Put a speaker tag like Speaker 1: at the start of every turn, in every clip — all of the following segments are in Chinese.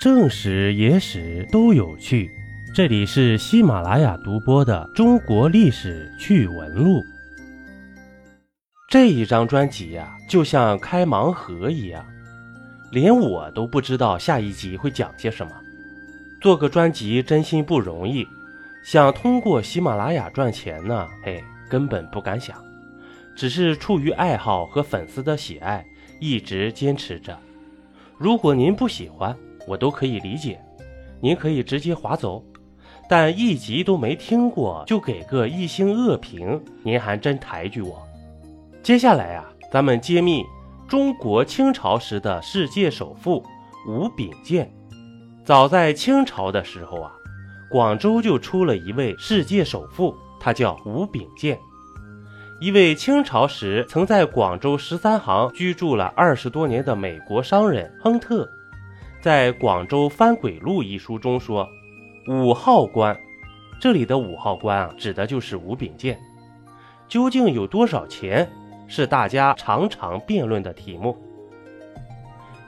Speaker 1: 正史、野史都有趣。这里是喜马拉雅独播的《中国历史趣闻录》。这一张专辑呀，就像开盲盒一样，连我都不知道下一集会讲些什么。做个专辑真心不容易，想通过喜马拉雅赚钱呢，嘿，根本不敢想。只是出于爱好和粉丝的喜爱，一直坚持着。如果您不喜欢，我都可以理解，您可以直接划走。但一集都没听过就给个一星恶评，您还真抬举我。接下来啊，咱们揭秘中国清朝时的世界首富吴秉鉴。早在清朝的时候啊，广州就出了一位世界首富，他叫吴秉鉴。一位清朝时曾在广州十三行居住了二十多年的美国商人亨特，在《广州翻鬼录》一书中说：“五号官，这里的五号官啊，指的就是吴秉鉴。究竟有多少钱，是大家常常辩论的题目。”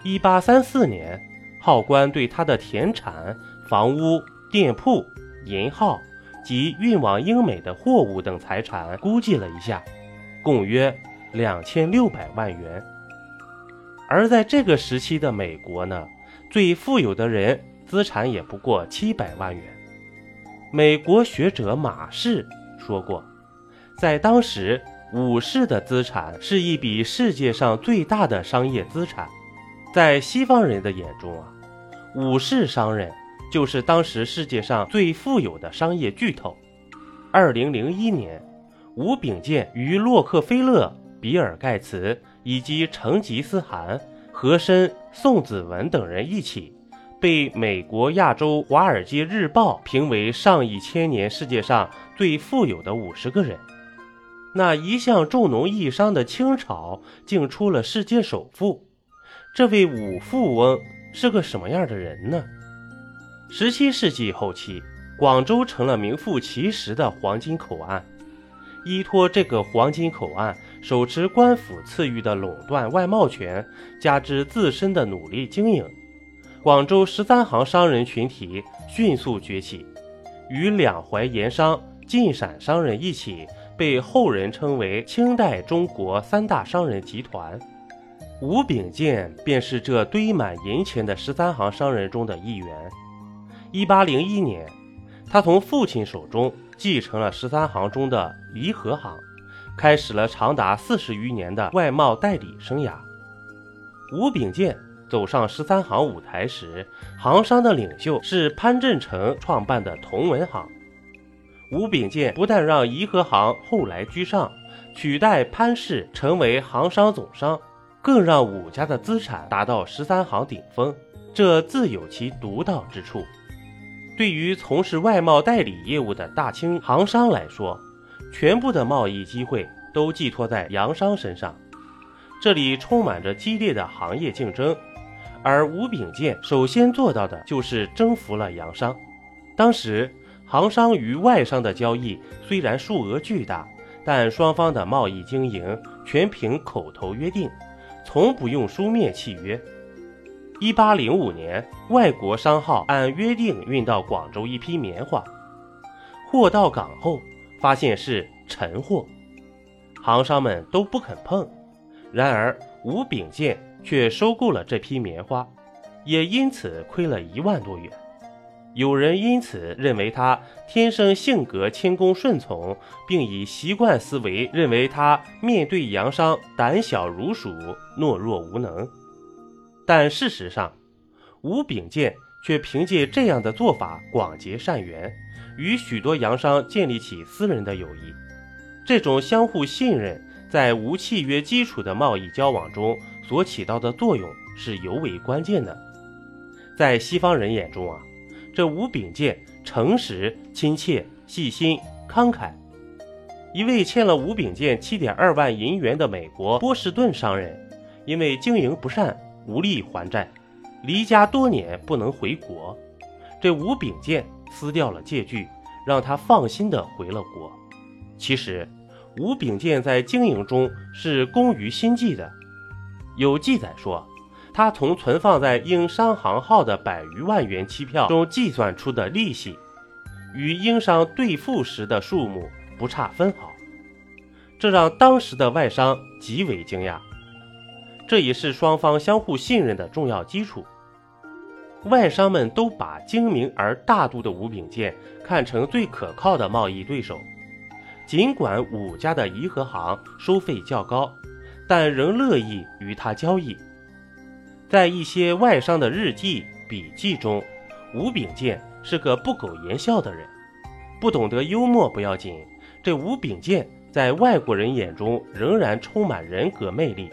Speaker 1: 一八三四年，号官对他的田产、房屋、店铺、银号。及运往英美的货物等财产估计了一下，共约两千六百万元。而在这个时期的美国呢，最富有的人资产也不过七百万元。美国学者马氏说过，在当时，武士的资产是一笔世界上最大的商业资产。在西方人的眼中啊，武士商人。就是当时世界上最富有的商业巨头。二零零一年，吴秉鉴与洛克菲勒、比尔盖茨以及成吉思汗、和珅、宋子文等人一起，被美国亚洲《华尔街日报》评为上一千年世界上最富有的五十个人。那一向重农抑商的清朝，竟出了世界首富。这位五富翁是个什么样的人呢？十七世纪后期，广州成了名副其实的黄金口岸。依托这个黄金口岸，手持官府赐予的垄断外贸权，加之自身的努力经营，广州十三行商人群体迅速崛起，与两淮盐商、晋陕商人一起，被后人称为清代中国三大商人集团。吴秉鉴便是这堆满银钱的十三行商人中的一员。一八零一年，他从父亲手中继承了十三行中的怡和行，开始了长达四十余年的外贸代理生涯。吴秉鉴走上十三行舞台时，行商的领袖是潘振成创办的同文行。吴秉鉴不但让怡和行后来居上，取代潘氏成为行商总商，更让武家的资产达到十三行顶峰，这自有其独到之处。对于从事外贸代理业务的大清行商来说，全部的贸易机会都寄托在洋商身上，这里充满着激烈的行业竞争。而吴秉鉴首先做到的就是征服了洋商。当时，行商与外商的交易虽然数额巨大，但双方的贸易经营全凭口头约定，从不用书面契约。一八零五年，外国商号按约定运到广州一批棉花，货到港后发现是陈货，行商们都不肯碰。然而吴秉鉴却收购了这批棉花，也因此亏了一万多元。有人因此认为他天生性格谦恭顺从，并以习惯思维认为他面对洋商胆小如鼠、懦弱无能。但事实上，吴秉鉴却凭借这样的做法广结善缘，与许多洋商建立起私人的友谊。这种相互信任，在无契约基础的贸易交往中所起到的作用是尤为关键的。在西方人眼中啊，这吴秉鉴诚实、亲切、细心、慷慨。一位欠了吴秉鉴七点二万银元的美国波士顿商人，因为经营不善。无力还债，离家多年不能回国，这吴秉鉴撕掉了借据，让他放心的回了国。其实，吴秉鉴在经营中是工于心计的。有记载说，他从存放在英商行号的百余万元期票中计算出的利息，与英商兑付时的数目不差分毫，这让当时的外商极为惊讶。这也是双方相互信任的重要基础。外商们都把精明而大度的吴秉鉴看成最可靠的贸易对手，尽管武家的颐和行收费较高，但仍乐意与他交易。在一些外商的日记笔记中，吴秉鉴是个不苟言笑的人，不懂得幽默不要紧，这吴秉鉴在外国人眼中仍然充满人格魅力。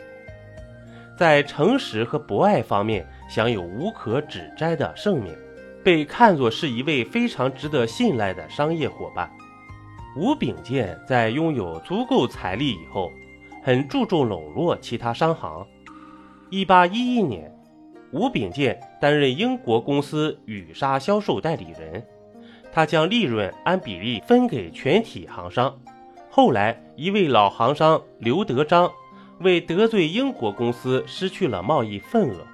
Speaker 1: 在诚实和博爱方面享有无可指摘的盛名，被看作是一位非常值得信赖的商业伙伴。吴秉鉴在拥有足够财力以后，很注重笼络其他商行。1811年，吴秉鉴担任英国公司羽纱销售代理人，他将利润按比例分给全体行商。后来，一位老行商刘德章。为得罪英国公司失去了贸易份额，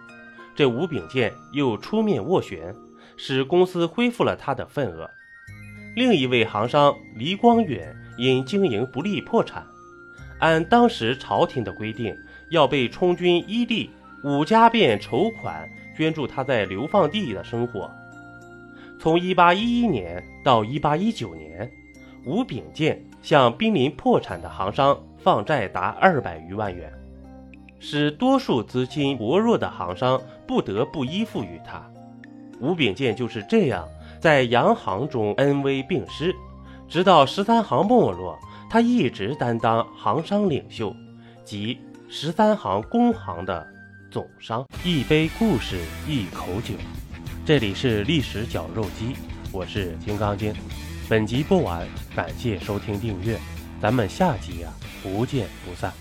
Speaker 1: 这吴秉鉴又出面斡旋，使公司恢复了他的份额。另一位行商黎光远因经营不利破产，按当时朝廷的规定，要被充军伊利，武家便筹款捐助他在流放地的生活。从1811年到1819年，吴秉鉴向濒临破产的行商。放债达二百余万元，使多数资金薄弱的行商不得不依附于他。吴秉鉴就是这样在洋行中恩威并施，直到十三行没落，他一直担当行商领袖及十三行工行的总商。一杯故事，一口酒，这里是历史绞肉机，我是金刚经。本集播完，感谢收听订阅。咱们下集呀，不见不散。